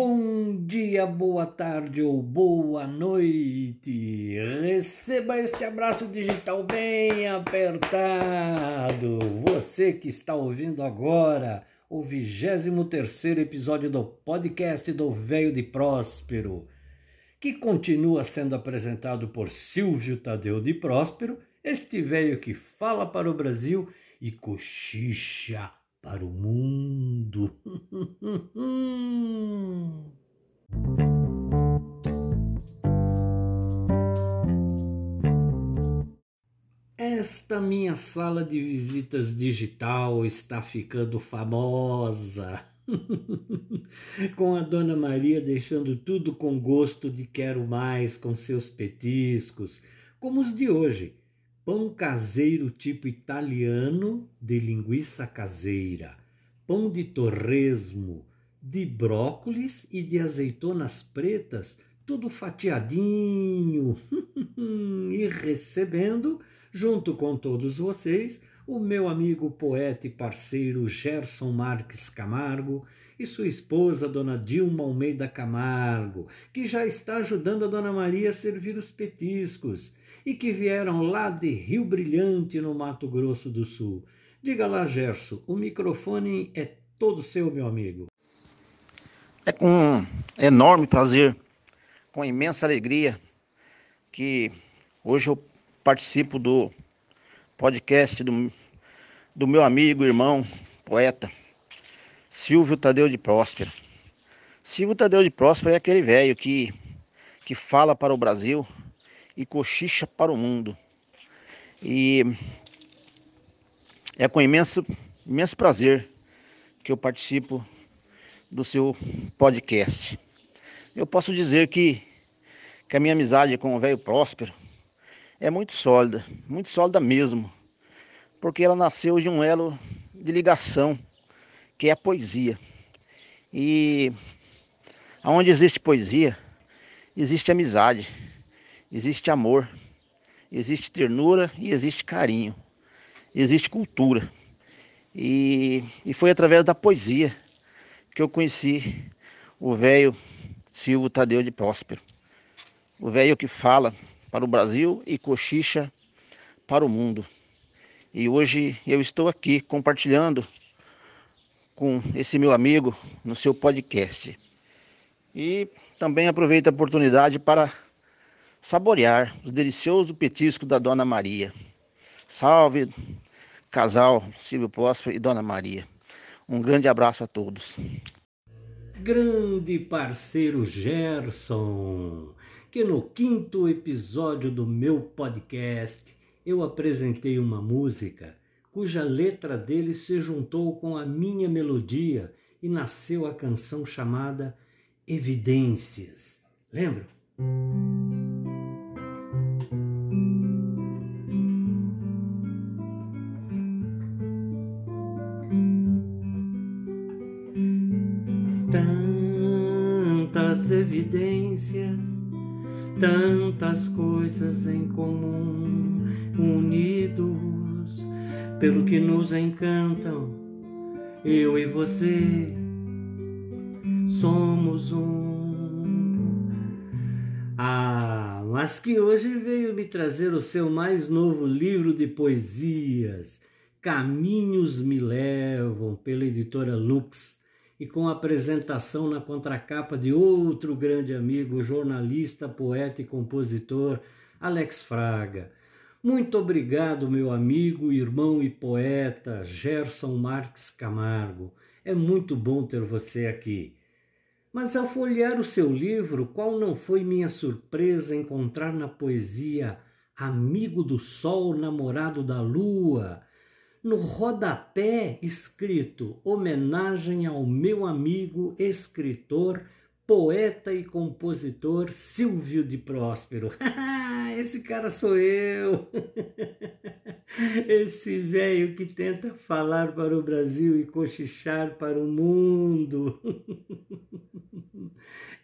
Bom dia, boa tarde ou boa noite. Receba este abraço digital bem apertado. Você que está ouvindo agora o 23 episódio do podcast do Velho de Próspero, que continua sendo apresentado por Silvio Tadeu de Próspero, este velho que fala para o Brasil e cochicha para o mundo. Esta minha sala de visitas digital está ficando famosa. com a Dona Maria deixando tudo com gosto de quero mais com seus petiscos, como os de hoje pão caseiro tipo italiano de linguiça caseira, pão de torresmo, de brócolis e de azeitonas pretas, tudo fatiadinho. e recebendo, junto com todos vocês, o meu amigo poeta e parceiro Gerson Marques Camargo e sua esposa, Dona Dilma Almeida Camargo, que já está ajudando a Dona Maria a servir os petiscos e que vieram lá de Rio Brilhante, no Mato Grosso do Sul. Diga lá, Gerson, o microfone é todo seu, meu amigo. É com enorme prazer, com imensa alegria, que hoje eu participo do podcast do, do meu amigo, irmão, poeta, Silvio Tadeu de Próspero. Silvio Tadeu de Próspero é aquele velho que, que fala para o Brasil e cochicha para o mundo. E é com imenso, imenso prazer que eu participo do seu podcast. Eu posso dizer que, que a minha amizade com o velho Próspero é muito sólida, muito sólida mesmo, porque ela nasceu de um elo de ligação, que é a poesia. E aonde existe poesia, existe amizade existe amor, existe ternura e existe carinho, existe cultura. E, e foi através da poesia que eu conheci o velho Silvio Tadeu de Próspero. O velho que fala para o Brasil e cochicha para o mundo. E hoje eu estou aqui compartilhando com esse meu amigo no seu podcast. E também aproveito a oportunidade para saborear o delicioso petisco da Dona Maria. Salve, casal Silvio Próspero e Dona Maria. Um grande abraço a todos. Grande parceiro Gerson, que no quinto episódio do meu podcast eu apresentei uma música cuja letra dele se juntou com a minha melodia e nasceu a canção chamada Evidências. Lembram? Tantas coisas em comum, unidos pelo que nos encantam, eu e você. Somos um. Ah, mas que hoje veio me trazer o seu mais novo livro de poesias, Caminhos Me Levam, pela editora Lux e com apresentação na contracapa de outro grande amigo, jornalista, poeta e compositor, Alex Fraga. Muito obrigado, meu amigo, irmão e poeta Gerson Marques Camargo. É muito bom ter você aqui. Mas ao folhear o seu livro, qual não foi minha surpresa encontrar na poesia Amigo do Sol, namorado da Lua, no rodapé escrito homenagem ao meu amigo escritor, poeta e compositor Silvio de Próspero. Esse cara sou eu. Esse velho que tenta falar para o Brasil e cochichar para o mundo.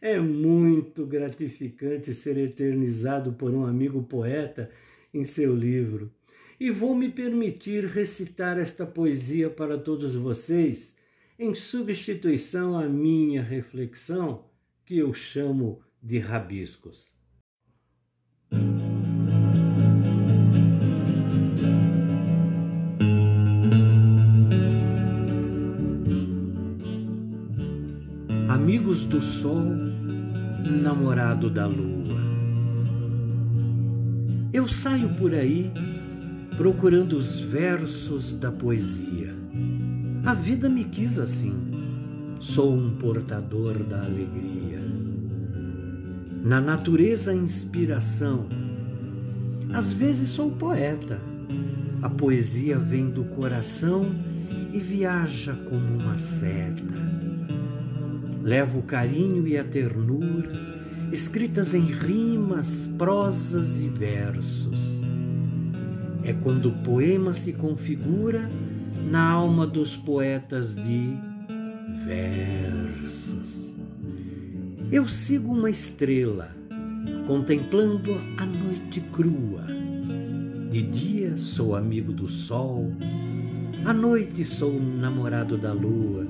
É muito gratificante ser eternizado por um amigo poeta em seu livro e vou me permitir recitar esta poesia para todos vocês, em substituição à minha reflexão, que eu chamo de rabiscos. Amigos do Sol, namorado da Lua. Eu saio por aí procurando os versos da poesia. A vida me quis assim. Sou um portador da alegria. Na natureza, inspiração. Às vezes sou poeta. A poesia vem do coração e viaja como uma seta. Levo o carinho e a ternura, escritas em rimas, prosas e versos. É quando o poema se configura na alma dos poetas de versos. Eu sigo uma estrela, contemplando a noite crua. De dia sou amigo do sol, à noite sou namorado da lua.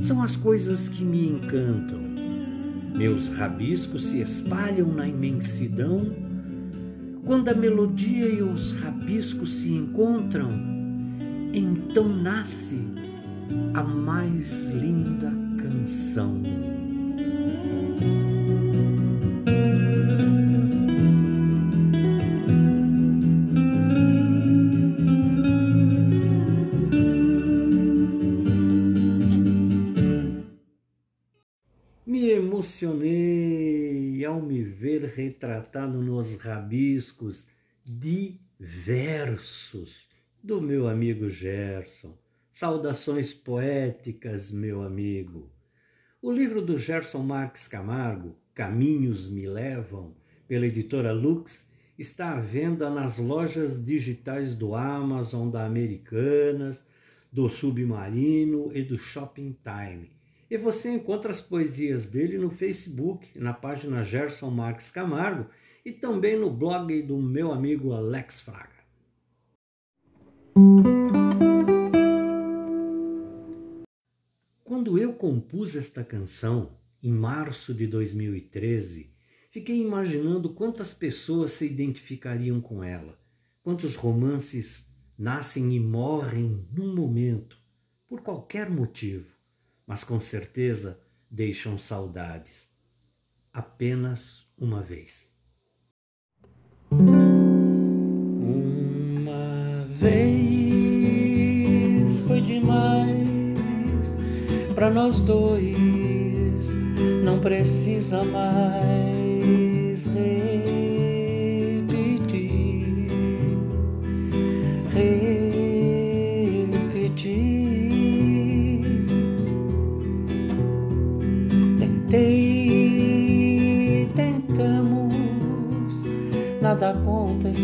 São as coisas que me encantam. Meus rabiscos se espalham na imensidão. Quando a melodia e os rabiscos se encontram, então nasce a mais linda canção. Retratado nos rabiscos diversos do meu amigo Gerson. Saudações poéticas, meu amigo. O livro do Gerson Marques Camargo, Caminhos Me Levam, pela editora Lux, está à venda nas lojas digitais do Amazon, da Americanas, do Submarino e do Shopping Time. E você encontra as poesias dele no Facebook, na página Gerson Marques Camargo e também no blog do meu amigo Alex Fraga. Quando eu compus esta canção, em março de 2013, fiquei imaginando quantas pessoas se identificariam com ela, quantos romances nascem e morrem num momento, por qualquer motivo, mas com certeza deixam saudades. Apenas uma vez. Uma vez foi demais para nós dois, não precisa mais repetir,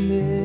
shit.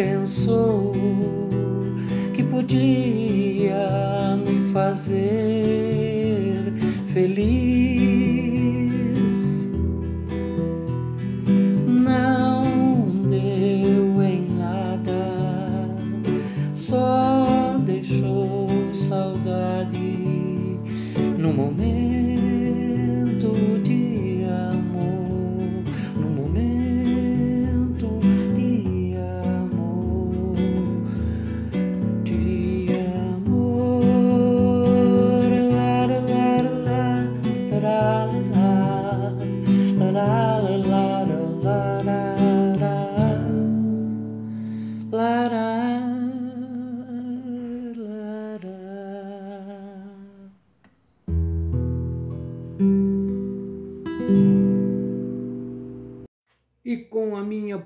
Pensou que podia me fazer feliz. Não deu em nada, só deixou saudade no momento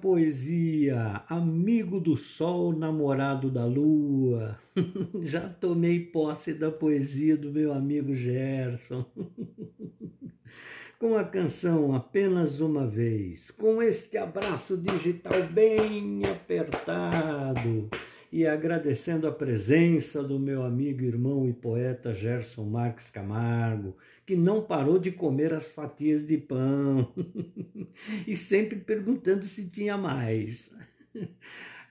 poesia, amigo do sol, namorado da lua, já tomei posse da poesia do meu amigo Gerson. com a canção Apenas Uma Vez, com este abraço digital bem apertado e agradecendo a presença do meu amigo, irmão e poeta Gerson Marques Camargo, que não parou de comer as fatias de pão e sempre perguntando se tinha mais.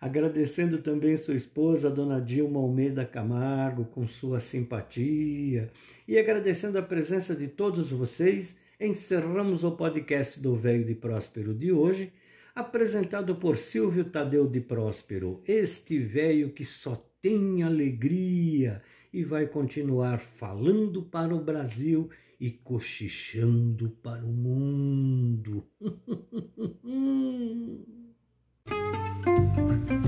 Agradecendo também sua esposa, Dona Dilma Almeida Camargo, com sua simpatia, e agradecendo a presença de todos vocês, encerramos o podcast do Velho de Próspero de hoje, apresentado por Silvio Tadeu de Próspero, este velho que só tem alegria e vai continuar falando para o Brasil e cochichando para o mundo.